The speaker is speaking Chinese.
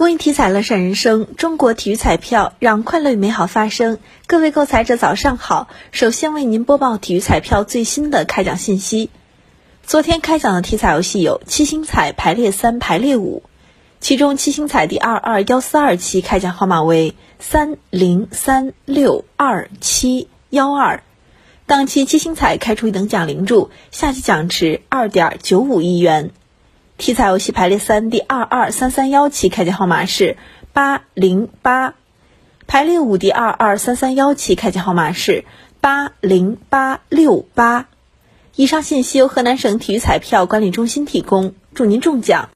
公益体彩乐善人生，中国体育彩票让快乐与美好发生。各位购彩者早上好，首先为您播报体育彩票最新的开奖信息。昨天开奖的体彩游戏有七星彩排列三、排列五，其中七星彩第二二幺四二期开奖号码为三零三六二七幺二，当期七星彩开出一等奖零注，下期奖池二点九五亿元。体彩游戏排列三第二二三三幺期开奖号码是八零八，排列五第二二三三幺期开奖号码是八零八六八。以上信息由河南省体育彩票管理中心提供，祝您中奖。